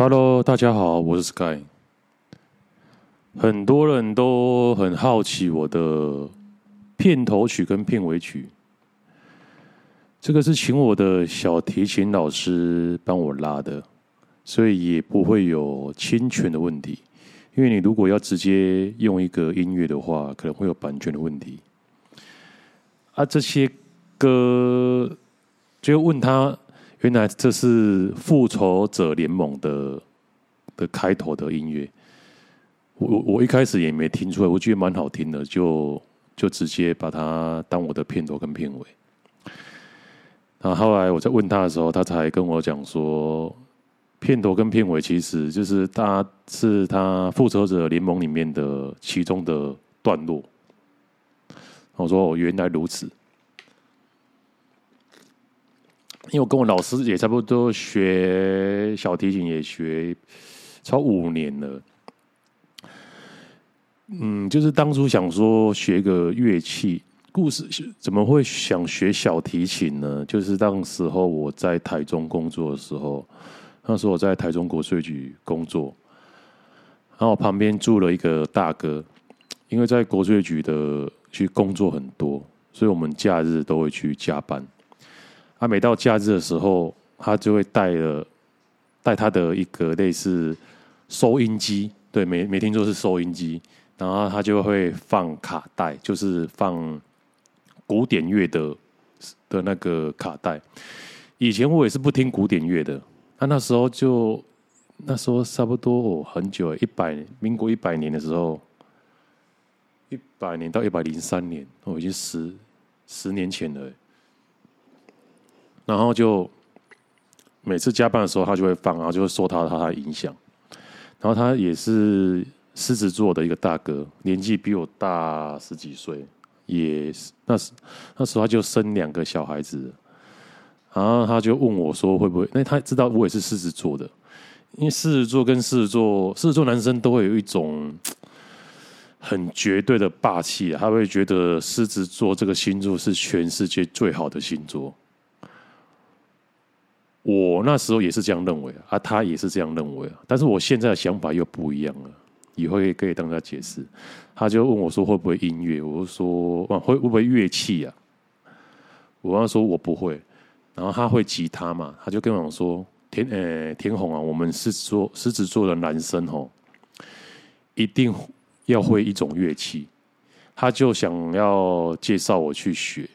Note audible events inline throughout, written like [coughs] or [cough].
Hello，大家好，我是 Sky。很多人都很好奇我的片头曲跟片尾曲，这个是请我的小提琴老师帮我拉的，所以也不会有侵权的问题。因为你如果要直接用一个音乐的话，可能会有版权的问题。啊，这些歌就问他，原来这是《复仇者联盟》的的开头的音乐。我我一开始也没听出来，我觉得蛮好听的，就就直接把它当我的片头跟片尾。然后后来我在问他的时候，他才跟我讲说，片头跟片尾其实就是他是他复仇者联盟里面的其中的段落。我说哦，原来如此，因为我跟我老师也差不多学小提琴，也学超五年了。嗯，就是当初想说学个乐器，故事怎么会想学小提琴呢？就是当时候我在台中工作的时候，那时候我在台中国税局工作，然后我旁边住了一个大哥，因为在国税局的去工作很多，所以我们假日都会去加班。他，每到假日的时候，他就会带了带他的一个类似收音机，对，没没听说是收音机。然后他就会放卡带，就是放古典乐的的那个卡带。以前我也是不听古典乐的，那、那时候就那时候差不多哦，很久，一百民国一百年的时候，一百年到一百零三年，哦，已经十十年前了。然后就每次加班的时候，他就会放，然后就会受他他的影响。然后他也是。狮子座的一个大哥，年纪比我大十几岁，也是那时那时候他就生两个小孩子，然后他就问我说会不会？因为他知道我也是狮子座的，因为狮子座跟狮子座，狮子座男生都会有一种很绝对的霸气，他会觉得狮子座这个星座是全世界最好的星座。我那时候也是这样认为啊，他也是这样认为啊，但是我现在的想法又不一样了。以后也可以当他解释，他就问我说会不会音乐？我就说会会不会乐器啊？我跟他说我不会，然后他会吉他嘛？他就跟我说田呃、田红啊，我们狮子座狮子座的男生哦，一定要会一种乐器。他就想要介绍我去学，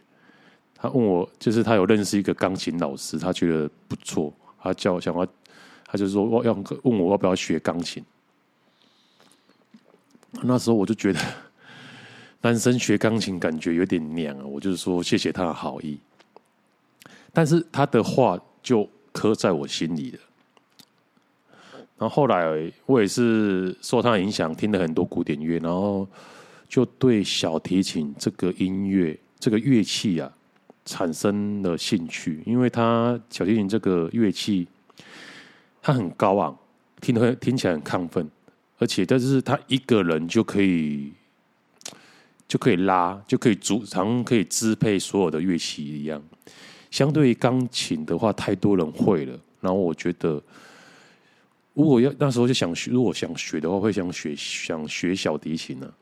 他问我就是他有认识一个钢琴老师，他觉得不错，他叫我想要，他就说我要问我要不要学钢琴。那时候我就觉得，男生学钢琴感觉有点娘啊，我就是说谢谢他的好意，但是他的话就刻在我心里了。然后后来我也是受他影响，听了很多古典乐，然后就对小提琴这个音乐这个乐器啊产生了兴趣，因为他小提琴这个乐器，它很高昂，听得听起来很亢奋。而且，但是他一个人就可以就可以拉，就可以主常可以支配所有的乐器一样。相对于钢琴的话，太多人会了。然后我觉得，如果要那时候就想学，如果想学的话，会想学想学小提琴呢。啊，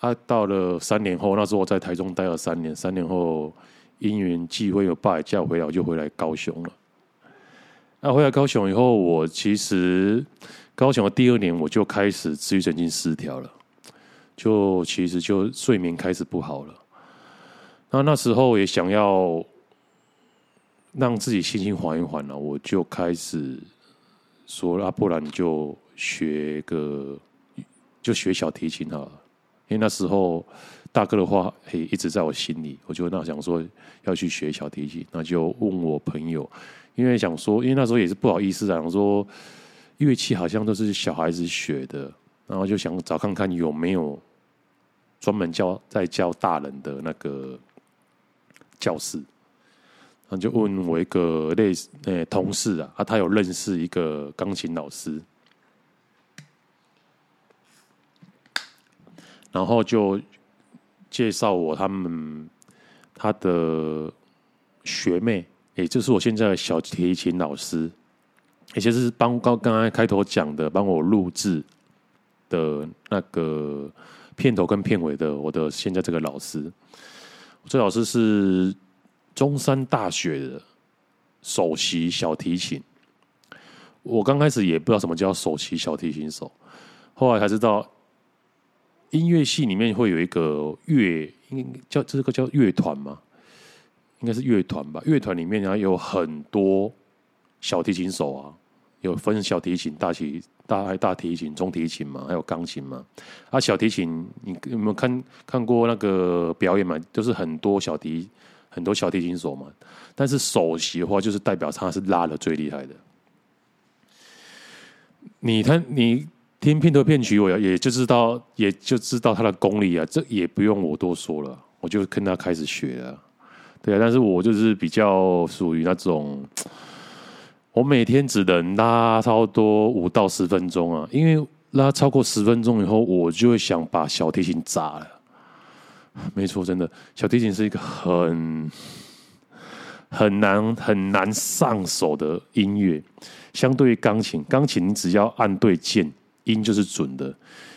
啊到了三年后，那时候我在台中待了三年。三年后，因缘际会，有爸也叫回来，我就回来高雄了。那回来高雄以后，我其实。高雄的第二年，我就开始自律神经失调了，就其实就睡眠开始不好了。那那时候也想要让自己心情缓一缓了，我就开始说：“啊，不然就学个，就学小提琴好了。”因为那时候大哥的话，嘿，一直在我心里，我就那想说要去学小提琴，那就问我朋友，因为想说，因为那时候也是不好意思啊，想说。乐器好像都是小孩子学的，然后就想找看看有没有专门教在教大人的那个教室，然后就问我一个类似诶、同事啊，啊他有认识一个钢琴老师，然后就介绍我他们他的学妹，也就是我现在的小提琴老师。也就是帮刚刚才开头讲的，帮我录制的那个片头跟片尾的，我的现在这个老师，这老师是中山大学的首席小提琴。我刚开始也不知道什么叫首席小提琴手，后来才知道，音乐系里面会有一个乐，应该叫这个叫乐团吗？应该是乐团吧。乐团里面然后有很多小提琴手啊。有分小提琴、大提、大大提琴、中提琴嘛，还有钢琴嘛。啊，小提琴，你有没有看看过那个表演嘛？就是很多小提很多小提琴手嘛。但是首席的话，就是代表他是拉的最厉害的。你看，你听片头片曲，我也就知道，也就知道他的功力啊。这也不用我多说了，我就跟他开始学了。对啊，但是我就是比较属于那种。我每天只能拉差不多五到十分钟啊，因为拉超过十分钟以后，我就会想把小提琴砸了。没错，真的，小提琴是一个很很难很难上手的音乐，相对于钢琴，钢琴你只要按对键，音就是准的。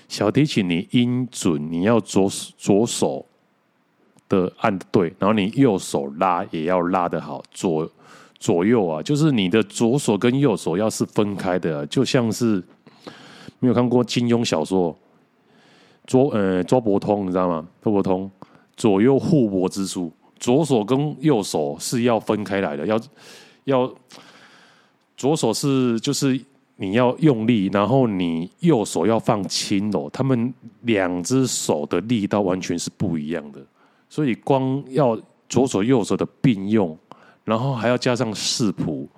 小提琴你音准，你要左左手的按对，然后你右手拉也要拉得好，左。左右啊，就是你的左手跟右手要是分开的，就像是没有看过金庸小说，周呃周伯通你知道吗？周伯通左右互搏之术，左手跟右手是要分开来的，要要左手是就是你要用力，然后你右手要放轻柔，他们两只手的力道完全是不一样的，所以光要左手右手的并用。然后还要加上四谱，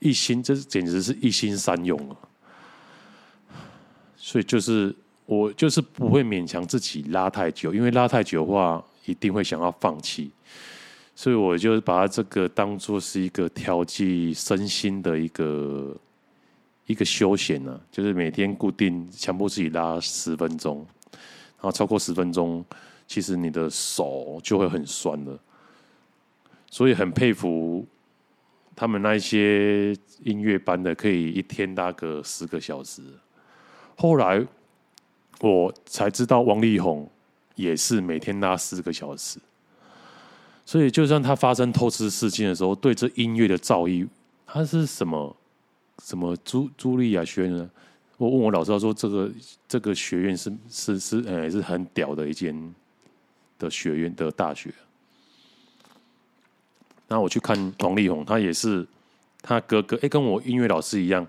一心，这简直是一心三用啊！所以就是我就是不会勉强自己拉太久，因为拉太久的话，一定会想要放弃。所以我就把它这个当做是一个调剂身心的一个一个休闲呢、啊，就是每天固定强迫自己拉十分钟，然后超过十分钟，其实你的手就会很酸了。所以很佩服他们那些音乐班的，可以一天拉个十个小时。后来我才知道，王力宏也是每天拉四个小时。所以，就算他发生偷吃事件的时候，对这音乐的造诣，他是什么什么茱茱莉亚学院呢？我问我老师，他说这个这个学院是是是，呃，是很屌的一间的学院的大学。然后我去看王力宏，他也是他哥哥，哎，跟我音乐老师一样。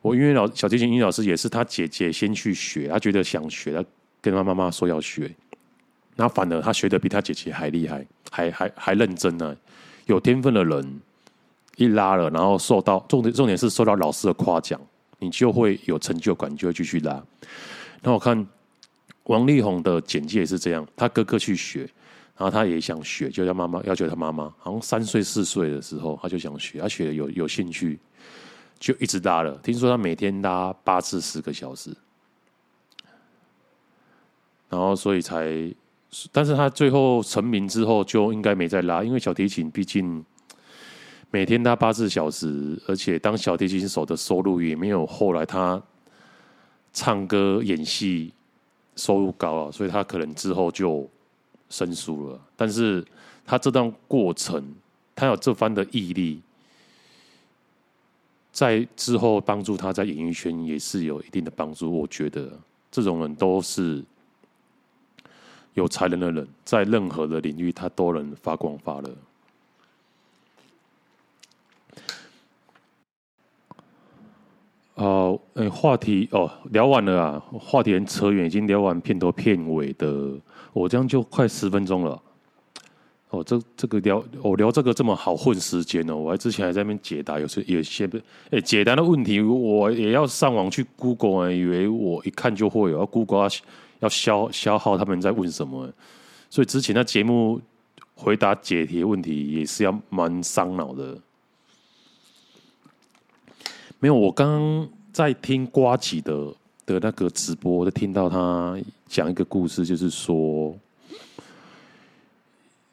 我音乐老小提琴音乐老师也是他姐姐先去学，他觉得想学，他跟他妈妈说要学。那反而他学的比他姐姐还厉害，还还还认真呢。有天分的人一拉了，然后受到重点重点是受到老师的夸奖，你就会有成就感，就会继续拉。那我看王力宏的简介也是这样，他哥哥去学。然后他也想学，就叫妈妈要求他妈妈，好像三岁四岁的时候，他就想学，他学的有有兴趣，就一直拉了。听说他每天拉八至十个小时，然后所以才，但是他最后成名之后就应该没再拉，因为小提琴毕竟每天他八至小时，而且当小提琴手的收入也没有后来他唱歌演戏收入高啊，所以他可能之后就。生疏了，但是他这段过程，他有这番的毅力，在之后帮助他在演艺圈也是有一定的帮助。我觉得这种人都是有才能的人，在任何的领域他都能发光发热。哦，哎，话题哦，聊完了啊，话题很扯远，已经聊完片头片尾的。我这样就快十分钟了，哦，这这个聊我聊这个这么好混时间哦，我还之前还在那边解答，有些有些哎解答的问题，我也要上网去 Google 啊，以为我一看就会有，要 Google 要要消消耗他们在问什么，所以之前的节目回答解题问题也是要蛮伤脑的。没有，我刚刚在听瓜吉的。的那个直播，就听到他讲一个故事，就是说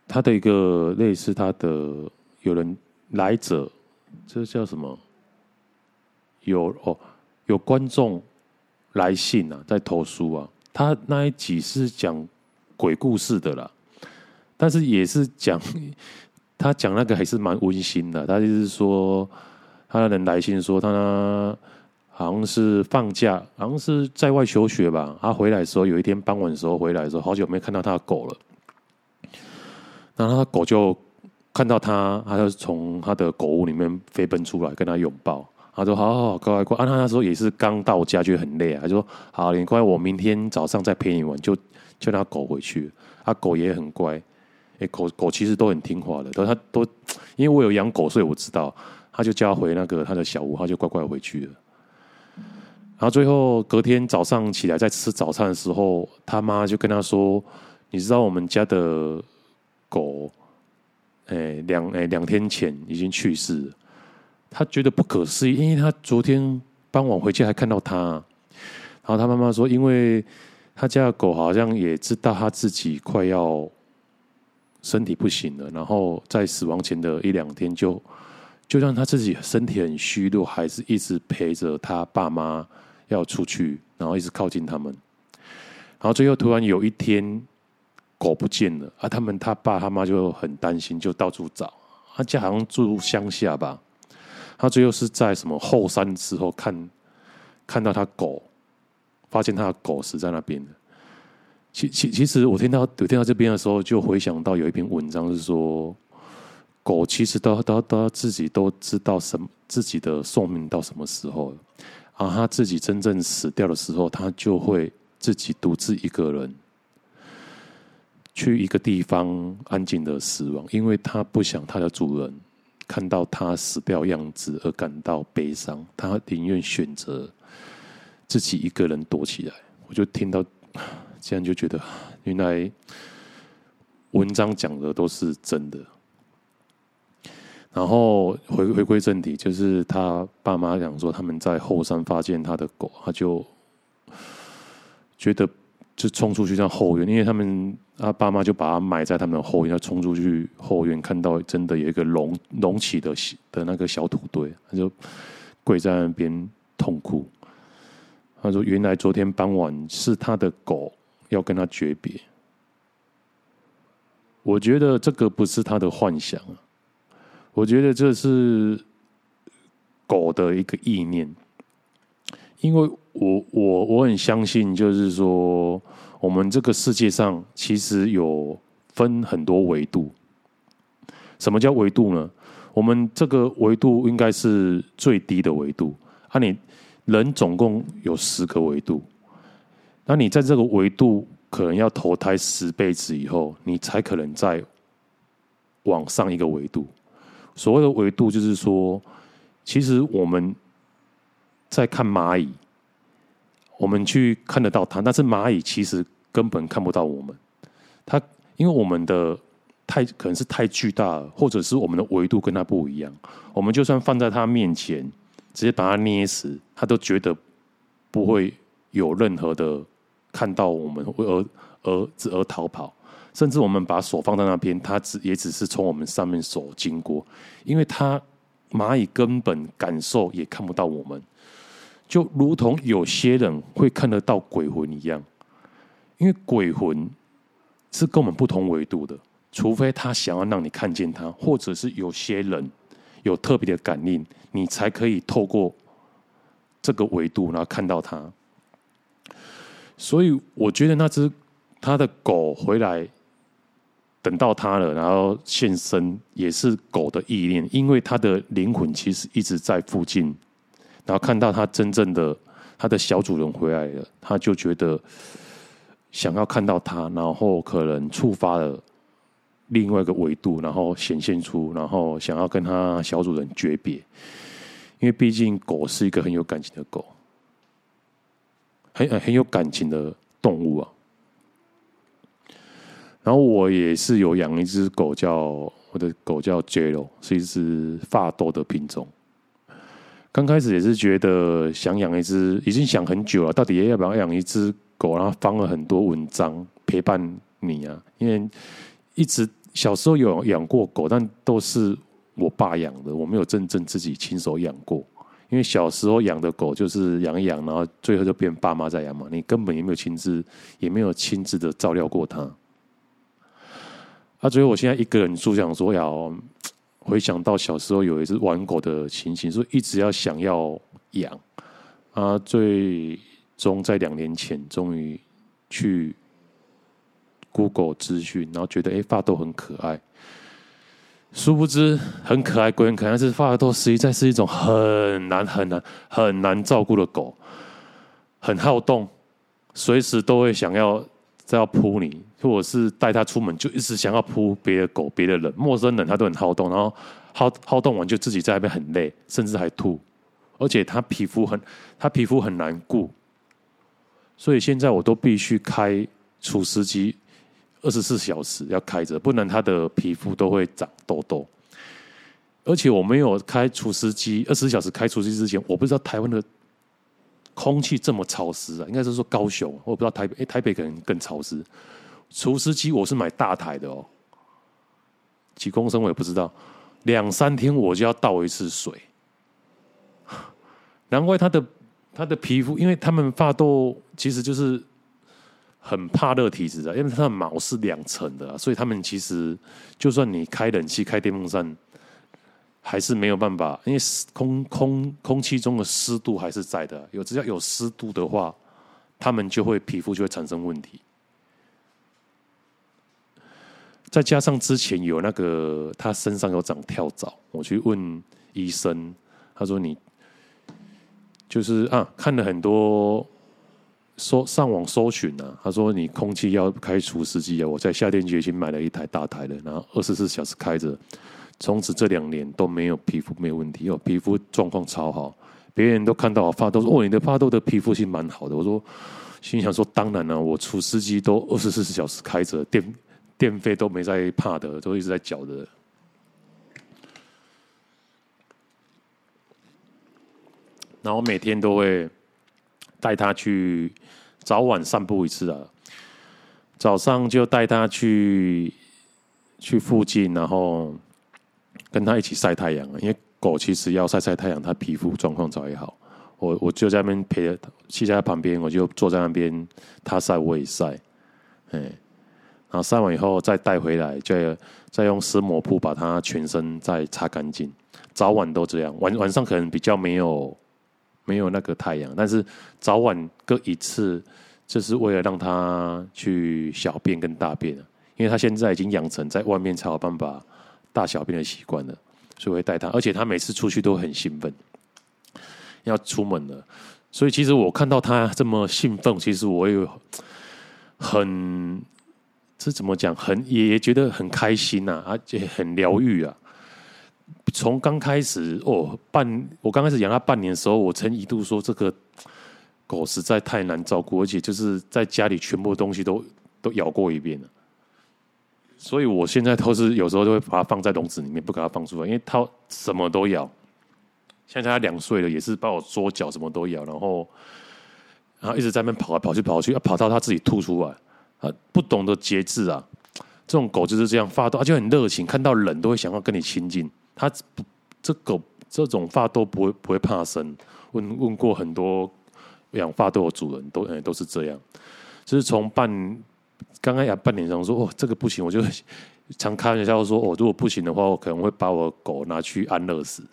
他的一个类似他的有人来者，这叫什么？有哦有观众来信啊，在投书啊。他那一集是讲鬼故事的啦，但是也是讲他讲那个还是蛮温馨的。他就是说，他的人来信说他好像是放假，好像是在外求学吧。他回来的时候，有一天傍晚的时候回来的时候，好久没看到他的狗了。然后他狗就看到他，他就从他的狗屋里面飞奔出来，跟他拥抱。他说：“好好，乖乖乖。”啊，他那时候也是刚到家，就很累啊。他说：“好，你乖，我明天早上再陪你玩。”就就让狗回去。他狗也很乖，哎，狗狗其实都很听话的。都他都，因为我有养狗，所以我知道。他就叫回那个他的小屋，他就乖乖回去了。然后最后隔天早上起来在吃早餐的时候，他妈就跟他说：“你知道我们家的狗，哎，两哎两天前已经去世了。”他觉得不可思议，因为他昨天傍晚回去还看到他，然后他妈妈说，因为他家的狗好像也知道他自己快要身体不行了，然后在死亡前的一两天就就让他自己身体很虚弱，还是一直陪着他爸妈要出去，然后一直靠近他们，然后最后突然有一天狗不见了，啊，他们他爸他妈就很担心，就到处找，他家好像住乡下吧。他最后是在什么后山之后看，看到他狗，发现他的狗死在那边的。其其其实我听到有听到这边的时候，就回想到有一篇文章是说，狗其实都都都自己都知道什自己的寿命到什么时候了，然后他自己真正死掉的时候，他就会自己独自一个人去一个地方安静的死亡，因为他不想他的主人。看到他死掉样子而感到悲伤，他宁愿选择自己一个人躲起来。我就听到这样，就觉得原来文章讲的都是真的。然后回回归正题，就是他爸妈讲说他们在后山发现他的狗，他就觉得。就冲出去上后院，因为他们他爸妈就把他埋在他们的后院，他冲出去后院，看到真的有一个隆隆起的的那个小土堆，他就跪在那边痛哭。他说：“原来昨天傍晚是他的狗要跟他诀别。”我觉得这个不是他的幻想啊，我觉得这是狗的一个意念。因为我我我很相信，就是说，我们这个世界上其实有分很多维度。什么叫维度呢？我们这个维度应该是最低的维度。啊，你人总共有十个维度，那你在这个维度可能要投胎十辈子以后，你才可能再往上一个维度。所谓的维度，就是说，其实我们。在看蚂蚁，我们去看得到它，但是蚂蚁其实根本看不到我们。它因为我们的太可能是太巨大了，或者是我们的维度跟它不一样。我们就算放在它面前，直接把它捏死，它都觉得不会有任何的看到我们而而而逃跑。甚至我们把手放在那边，它只也只是从我们上面手经过，因为它蚂蚁根本感受也看不到我们。就如同有些人会看得到鬼魂一样，因为鬼魂是跟我们不同维度的，除非他想要让你看见他，或者是有些人有特别的感应，你才可以透过这个维度然后看到他。所以我觉得那只他的狗回来，等到他了，然后现身也是狗的意念，因为他的灵魂其实一直在附近。然后看到他真正的他的小主人回来了，他就觉得想要看到他，然后可能触发了另外一个维度，然后显现出，然后想要跟他小主人诀别。因为毕竟狗是一个很有感情的狗，很很有感情的动物啊。然后我也是有养一只狗叫，我的狗叫 Jello，是一只法斗的品种。刚开始也是觉得想养一只，已经想很久了，到底要不要养一只狗？然后放了很多文章陪伴你啊。因为一直小时候有养过狗，但都是我爸养的，我没有真正自己亲手养过。因为小时候养的狗就是养一养，然后最后就变爸妈在养嘛，你根本也没有亲自，也没有亲自的照料过它。啊，所以我现在一个人住，想说要回想到小时候有一只玩狗的情形，所以一直要想要养。啊，最终在两年前，终于去 Google 资讯，然后觉得哎，法斗很可爱。殊不知很可爱，鬼很可爱，但是法斗实在是一种很难、很难、很难照顾的狗，很好动，随时都会想要再要扑你，或者是带它出门就一直想要扑别的狗、别的人、陌生人，它都很好动，然后好好动完就自己在那边很累，甚至还吐，而且它皮肤很，它皮肤很难顾，所以现在我都必须开除湿机。二十四小时要开着，不然它的皮肤都会长痘痘。而且我没有开除湿机，二十四小时开除湿机之前，我不知道台湾的空气这么潮湿啊！应该是说高雄，我不知道台北，台北可能更潮湿。除湿机我是买大台的哦，几公升我也不知道，两三天我就要倒一次水。[laughs] 难怪他的他的皮肤，因为他们发痘其实就是。很怕热体质的，因为它的毛是两层的，所以他们其实就算你开冷气、开电风扇，还是没有办法，因为空空空气中的湿度还是在的。有只要有湿度的话，他们就会皮肤就会产生问题。再加上之前有那个他身上有长跳蚤，我去问医生，他说你就是啊，看了很多。搜上网搜寻啊，他说你空气要开除湿机啊，我在夏天就已经买了一台大台的，然后二十四小时开着，从此这两年都没有皮肤没有问题，哦，皮肤状况超好，别人都看到我发痘说哦，你的发痘的皮肤是蛮好的，我说心想说当然了，我除湿机都二十四小时开着，电电费都没在怕的，都一直在缴的，然后每天都会。带他去早晚散步一次啊，早上就带他去去附近，然后跟他一起晒太阳啊。因为狗其实要晒晒太阳，它皮肤状况才会好。我我就在那边陪着，骑在他旁边，我就坐在那边，他晒我也晒，哎，然后晒完以后再带回来，就再用湿抹布把它全身再擦干净。早晚都这样，晚晚上可能比较没有。没有那个太阳，但是早晚各一次，就是为了让他去小便跟大便，因为他现在已经养成在外面才有办法大小便的习惯了，所以会带他，而且他每次出去都很兴奋，要出门了。所以其实我看到他这么兴奋，其实我也很，这怎么讲，很也也觉得很开心呐，而且很疗愈啊。从刚开始哦，半我刚开始养它半年的时候，我曾一度说这个狗实在太难照顾，而且就是在家里全部东西都都咬过一遍了。所以我现在都是有时候都会把它放在笼子里面，不给它放出来，因为它什么都咬。现在它两岁了，也是把我桌脚什么都咬，然后然后一直在那边跑来跑去跑去，要跑到它自己吐出来。啊不懂得节制啊，这种狗就是这样发抖，而且很热情，看到人都会想要跟你亲近。它不，这狗这种法斗不会不会怕生。问问过很多养法斗的主人，都都是这样。就是从半刚刚养半年上说哦，这个不行，我就常开玩笑说哦，如果不行的话，我可能会把我的狗拿去安乐死。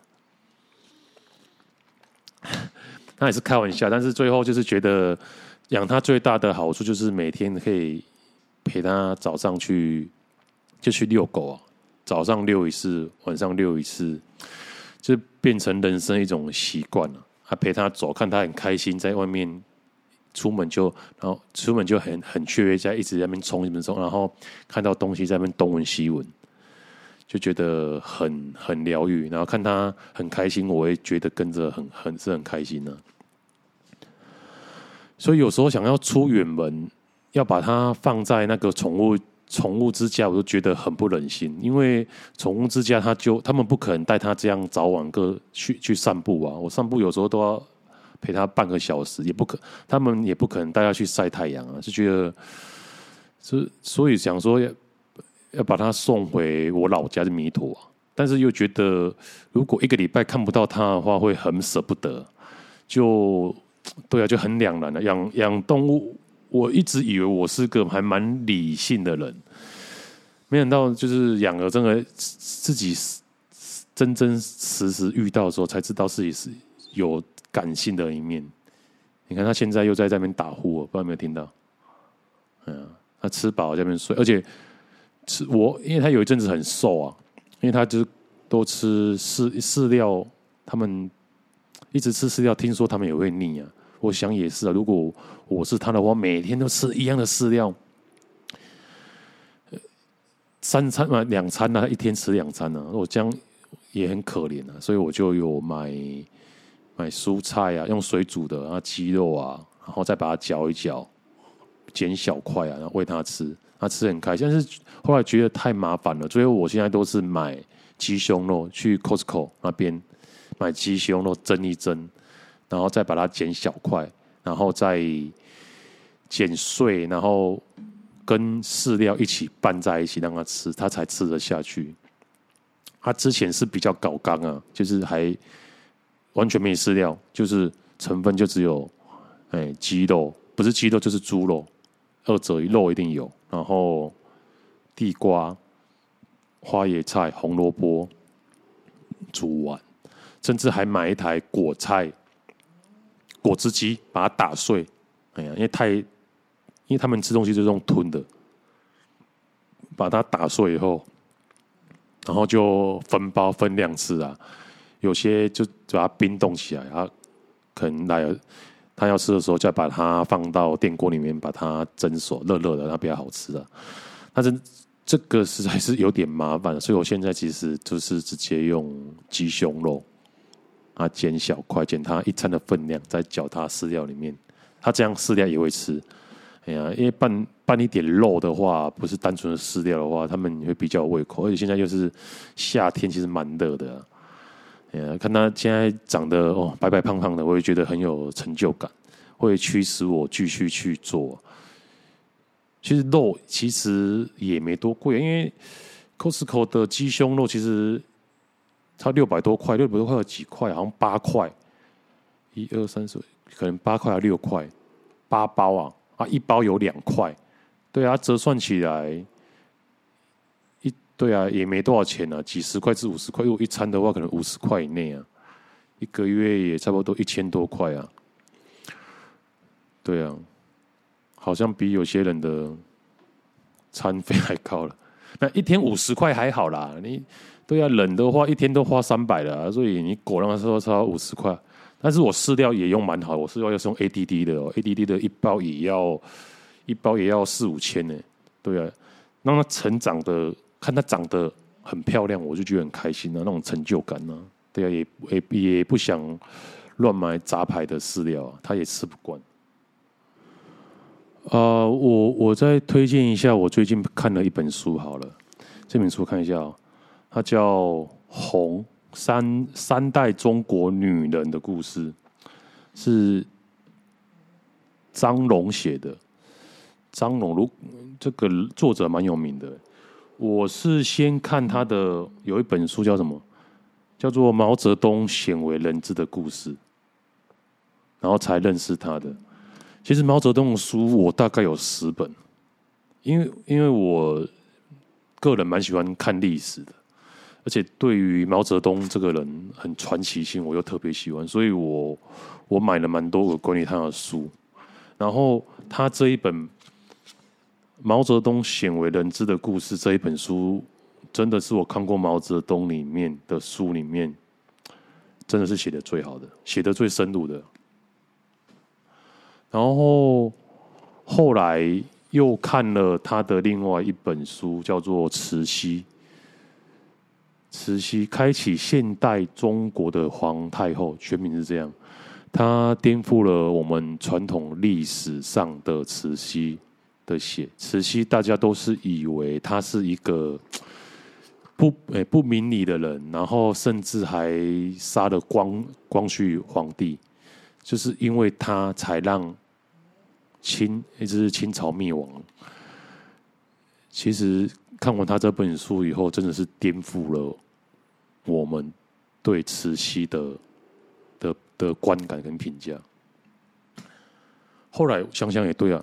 [laughs] 那也是开玩笑，但是最后就是觉得养它最大的好处就是每天可以陪它早上去就去遛狗啊。早上遛一次，晚上遛一次，就变成人生一种习惯了。还陪它走，看它很开心，在外面出门就，然后出门就很很雀跃，在一直在那边冲，一直冲，然后看到东西在那边东闻西闻，就觉得很很疗愈。然后看他很开心，我也觉得跟着很很是很开心呢。所以有时候想要出远门，要把它放在那个宠物。宠物之家，我都觉得很不忍心，因为宠物之家，他就他们不可能带他这样早晚各去去散步啊。我散步有时候都要陪他半个小时，也不可，他们也不可能带他去晒太阳啊。就觉得，所所以想说要要把他送回我老家的弥陀啊，但是又觉得如果一个礼拜看不到他的话，会很舍不得。就对啊，就很两难的。养养动物，我一直以为我是个还蛮理性的人，没想到就是养了，真的自己真真实实遇到的时候，才知道自己是有感性的一面。你看他现在又在这边打呼，我不知道有没有听到？嗯，他吃饱在那边睡，而且吃我，因为他有一阵子很瘦啊，因为他就是都吃饲饲料，他们一直吃饲料，听说他们也会腻啊。我想也是啊，如果我是他的话，每天都吃一样的饲料，三餐嘛，两餐呢，他一天吃两餐呢，我这样也很可怜啊，所以我就有买。买蔬菜啊，用水煮的啊，鸡肉啊，然后再把它搅一搅，剪小块啊，然后喂它吃，它吃很开心。但是后来觉得太麻烦了，所以我现在都是买鸡胸肉，去 Costco 那边买鸡胸肉蒸一蒸，然后再把它剪小块，然后再剪碎，然后跟饲料一起拌在一起让它吃，它才吃得下去。它之前是比较搞刚啊，就是还。完全没饲料，就是成分就只有，哎，鸡肉不是鸡肉就是猪肉，二者一肉一定有，然后地瓜、花椰菜、红萝卜煮完，甚至还买一台果菜果汁机，把它打碎。哎呀，因为太，因为他们吃东西就是用吞的，把它打碎以后，然后就分包分量吃啊。有些就把它冰冻起来，然后可能来他要吃的时候，再把它放到电锅里面，把它蒸熟，热热的，那比较好吃啊。但是这个实在是有点麻烦，所以我现在其实就是直接用鸡胸肉啊，剪小块，剪它一餐的分量，再搅它饲料里面，它这样。饲料也会吃。哎呀，因为拌拌一点肉的话，不是单纯的饲料的话，他们会比较有胃口。而且现在又是夏天，其实蛮热的啊。看他现在长得哦白白胖胖的，我也觉得很有成就感，会驱使我继续去做。其实肉其实也没多贵，因为 Costco 的鸡胸肉其实差六百多块，六百多块有几块？好像八块，一二三四，可能八块还六块，八包啊啊，一包有两块，对啊，折算起来。一对啊，也没多少钱呢、啊，几十块至五十块。如果一餐的话，可能五十块以内啊，一个月也差不多一千多块啊。对啊，好像比有些人的餐费还高了。那一天五十块还好啦，你对啊，冷的话一天都花三百了，所以你果让他说超五十块。但是我饲料也用蛮好，我饲料要是用 ADD 的哦，ADD 的一包也要一包也要四五千呢。对啊，让它成长的。看它长得很漂亮，我就觉得很开心啊，那种成就感呢、啊。对啊，也也也不想乱买杂牌的饲料啊，它也吃不惯。啊、我我再推荐一下，我最近看了一本书，好了，这本书看一下、它叫《红三三代中国女人的故事》，是张龙写的。张龙如这个作者蛮有名的。我是先看他的有一本书叫什么，叫做《毛泽东鲜为人知的故事》，然后才认识他的。其实毛泽东的书我大概有十本，因为因为我个人蛮喜欢看历史的，而且对于毛泽东这个人很传奇性，我又特别喜欢，所以我我买了蛮多个关于他的书。然后他这一本。毛泽东鲜为人知的故事这一本书，真的是我看过毛泽东里面的书里面，真的是写的最好的，写的最深入的。然后后来又看了他的另外一本书，叫做《慈禧》。慈禧开启现代中国的皇太后，全名是这样。她颠覆了我们传统历史上的慈禧。的写慈禧，大家都是以为她是一个 [tsk] 不诶、不明理的人，然后甚至还杀了光光绪皇帝，就是因为她才让清一直是清朝灭亡。其实看完他这本书以后，真的是颠覆了我们对慈禧的的的观感跟评价。后来想想也对啊，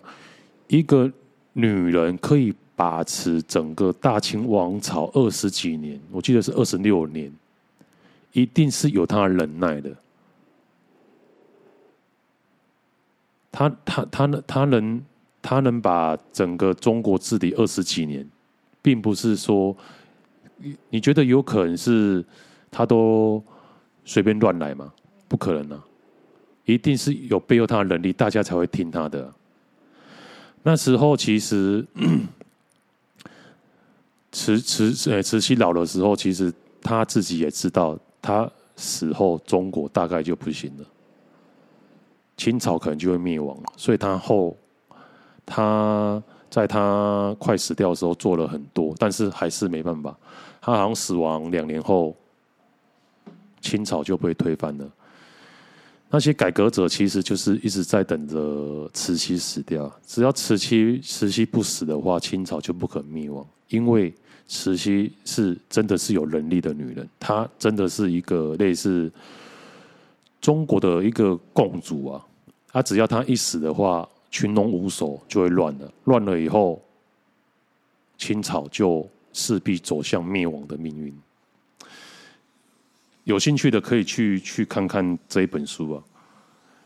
一个女人可以把持整个大清王朝二十几年，我记得是二十六年，一定是有她的忍耐的。她她她能她能她能把整个中国治理二十几年，并不是说你你觉得有可能是他都随便乱来吗？不可能啊！一定是有背后他的能力，大家才会听他的。那时候其实 [clears throat] 慈慈呃慈禧老的时候，其实他自己也知道，他死后中国大概就不行了，清朝可能就会灭亡了。所以他后他在他快死掉的时候做了很多，但是还是没办法。他好像死亡两年后，清朝就被推翻了。那些改革者其实就是一直在等着慈禧死掉。只要慈禧慈禧不死的话，清朝就不可灭亡。因为慈禧是真的是有能力的女人，她真的是一个类似中国的一个共主啊。她只要她一死的话，群龙无首就会乱了。乱了以后，清朝就势必走向灭亡的命运。有兴趣的可以去去看看这一本书啊，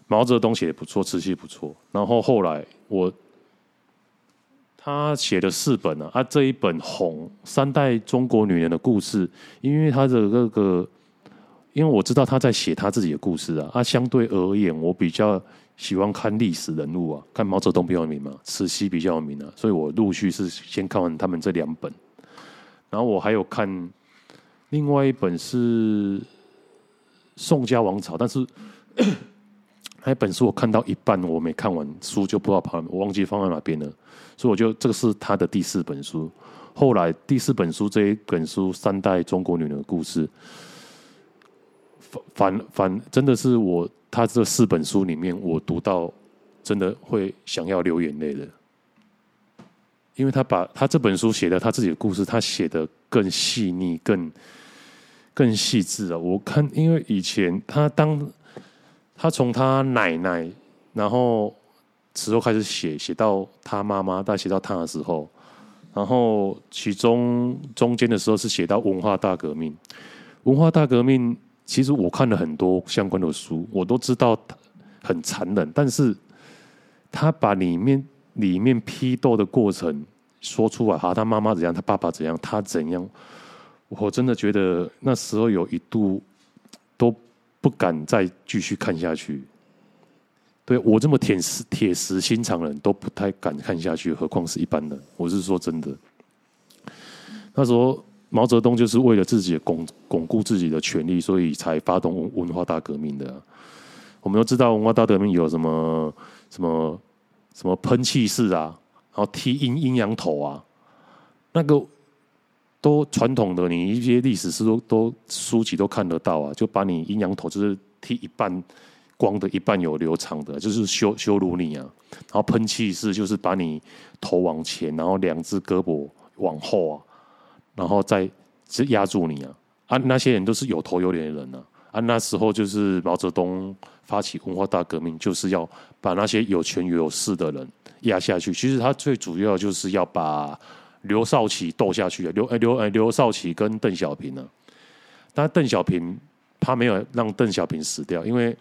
毛泽东写的不错，慈禧不错。然后后来我他写的四本啊，啊这一本红三代中国女人的故事，因为他的那个，因为我知道他在写他自己的故事啊，啊相对而言，我比较喜欢看历史人物啊，看毛泽东比较有名嘛，慈禧比较有名啊，所以我陆续是先看完他们这两本，然后我还有看。另外一本是宋家王朝，但是 [coughs] 那本书我看到一半，我没看完，书就不知道跑，我忘记放在哪边了。所以我就这个是他的第四本书。后来第四本书这一本书《三代中国女人的故事》，反反真的是我他这四本书里面，我读到真的会想要流眼泪的。因为他把他这本书写的他自己的故事，他写的更细腻、更更细致啊！我看，因为以前他当他从他奶奶，然后时候开始写，写到他妈妈，再写到他的时候，然后其中中间的时候是写到文化大革命。文化大革命，其实我看了很多相关的书，我都知道很残忍，但是他把里面。里面批斗的过程说出来，哈，他妈妈怎样，他爸爸怎样，他怎样，我真的觉得那时候有一度都不敢再继续看下去。对我这么铁石铁石心肠的人都不太敢看下去，何况是一般人。我是说真的，那时候毛泽东就是为了自己巩巩固自己的权力，所以才发动文化大革命的。我们都知道文化大革命有什么什么。什么喷气式啊，然后踢阴阴阳头啊，那个都传统的，你一些历史书都书籍都看得到啊，就把你阴阳头就是踢一半光的，一半有留长的，就是羞羞辱你啊。然后喷气式就是把你头往前，然后两只胳膊往后啊，然后再是压住你啊。啊，那些人都是有头有脸的人啊。啊，那时候就是毛泽东发起文化大革命，就是要把那些有权有势的人压下去。其实他最主要就是要把刘少奇斗下去。刘刘呃刘少奇跟邓小平呢，但邓小平他没有让邓小平死掉，因为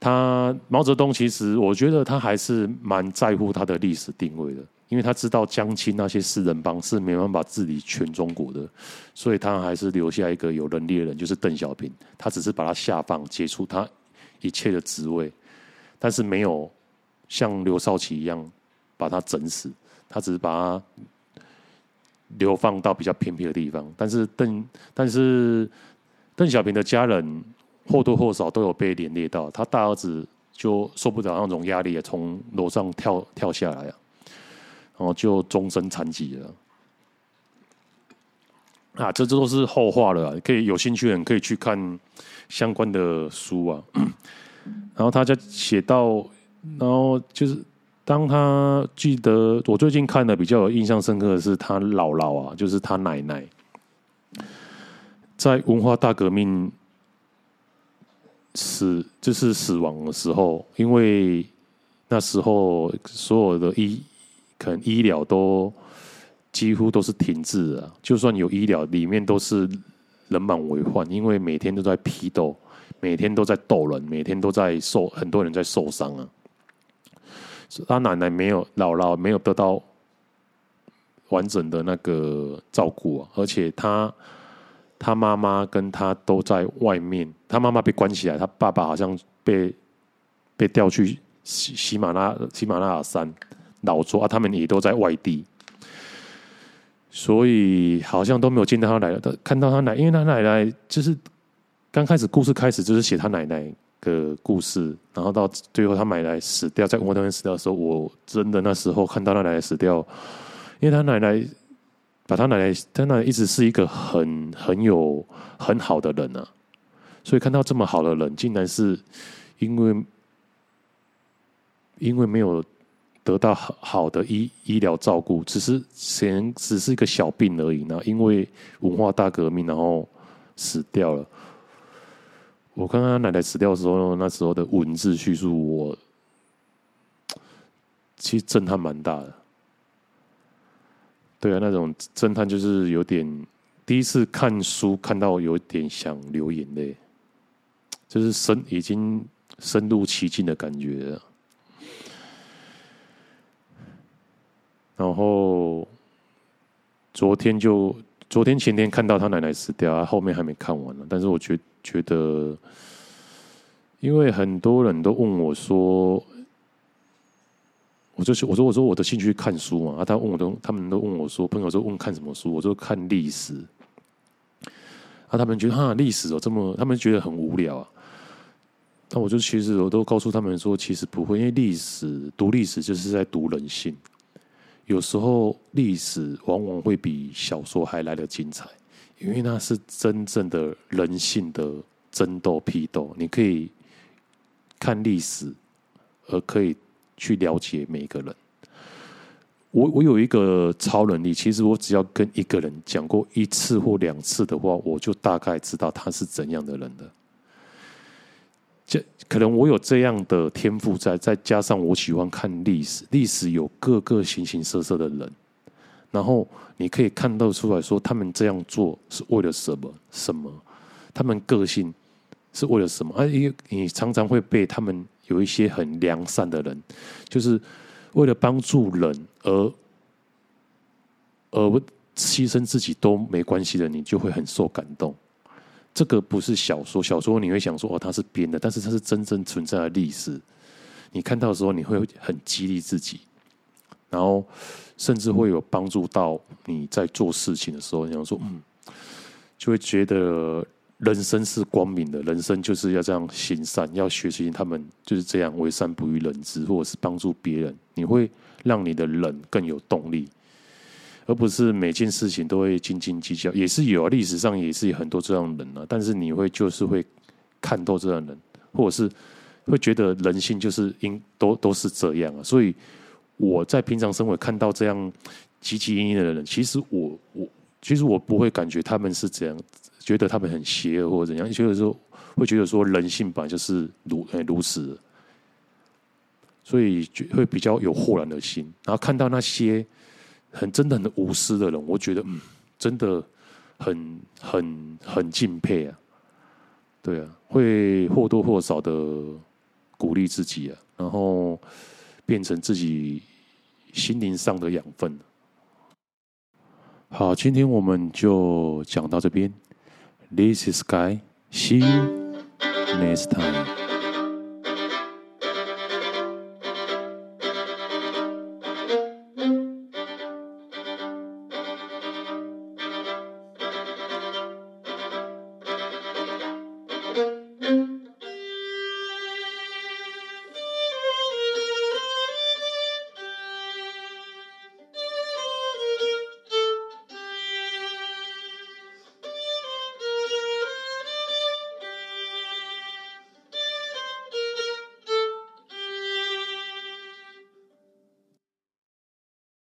他毛泽东其实我觉得他还是蛮在乎他的历史定位的。因为他知道江青那些四人帮是没办法治理全中国的，所以他还是留下一个有能力的人，就是邓小平。他只是把他下放，解除他一切的职位，但是没有像刘少奇一样把他整死。他只是把他流放到比较偏僻的地方。但是邓，但是邓小平的家人或多或少都有被连累到。他大儿子就受不了那种压力，从楼上跳跳下来啊。然后就终身残疾了，啊，这这都是后话了。可以有兴趣的人可以去看相关的书啊。然后他就写到，然后就是当他记得，我最近看的比较有印象深刻的是他姥姥啊，就是他奶奶，在文化大革命死就是死亡的时候，因为那时候所有的医可能医疗都几乎都是停滞了，就算有医疗，里面都是人满为患，因为每天都在批斗，每天都在斗人，每天都在受很多人在受伤啊。他奶奶没有姥姥没有得到完整的那个照顾啊，而且他他妈妈跟他都在外面，他妈妈被关起来，他爸爸好像被被调去喜喜马拉喜马拉雅山老挝啊，他们也都在外地，所以好像都没有见到他奶奶，看到他奶，因为他奶奶就是刚开始故事开始就是写他奶奶。个故事，然后到最后他奶奶死掉，在文化大革命死掉的时候，我真的那时候看到他奶奶死掉，因为他奶奶把他奶奶，他奶奶一直是一个很很有很好的人啊，所以看到这么好的人，竟然是因为因为没有得到好好的医医疗照顾，只是先只是一个小病而已，然后因为文化大革命，然后死掉了。我看他奶奶死掉的时候，那时候的文字叙述，我其实震撼蛮大的。对啊，那种震撼就是有点第一次看书看到有点想流眼泪，就是深已经深入其境的感觉。然后昨天就昨天前天看到他奶奶死掉，后面还没看完呢。但是我觉。觉得，因为很多人都问我说，我就是我说我说我的兴趣看书嘛，啊，他问我都他们都问我说，朋友说问看什么书，我说看历史，啊，他们觉得哈历史哦这么，他们觉得很无聊啊，那我就其实我都告诉他们说，其实不会，因为历史读历史就是在读人性，有时候历史往往会比小说还来得精彩。因为那是真正的人性的争斗批斗，你可以看历史，而可以去了解每一个人。我我有一个超能力，其实我只要跟一个人讲过一次或两次的话，我就大概知道他是怎样的人的。这可能我有这样的天赋在，再加上我喜欢看历史，历史有各个形形色色的人。然后你可以看到出来说，他们这样做是为了什么？什么？他们个性是为了什么？而、啊、因为你常常会被他们有一些很良善的人，就是为了帮助人而而牺牲自己都没关系的，你就会很受感动。这个不是小说，小说你会想说哦，它是编的，但是它是真正存在的历史。你看到的时候，你会很激励自己，然后。甚至会有帮助到你在做事情的时候，你想说，嗯，就会觉得人生是光明的，人生就是要这样行善，要学习他们就是这样为善不欲人知，或者是帮助别人，你会让你的人更有动力，而不是每件事情都会斤斤计较。也是有啊，历史上也是有很多这样的人啊，但是你会就是会看透这样的人，或者是会觉得人性就是应都都是这样啊，所以。我在平常生活看到这样汲汲营营的人，其实我我其实我不会感觉他们是怎样，觉得他们很邪恶或者怎样，有时候会觉得说人性本就是如如此，所以会比较有豁然的心。然后看到那些很真的很无私的人，我觉得嗯，真的很很很敬佩啊，对啊，会或多或少的鼓励自己啊，然后变成自己。心灵上的养分。好，今天我们就讲到这边。This is Guy. See you next time.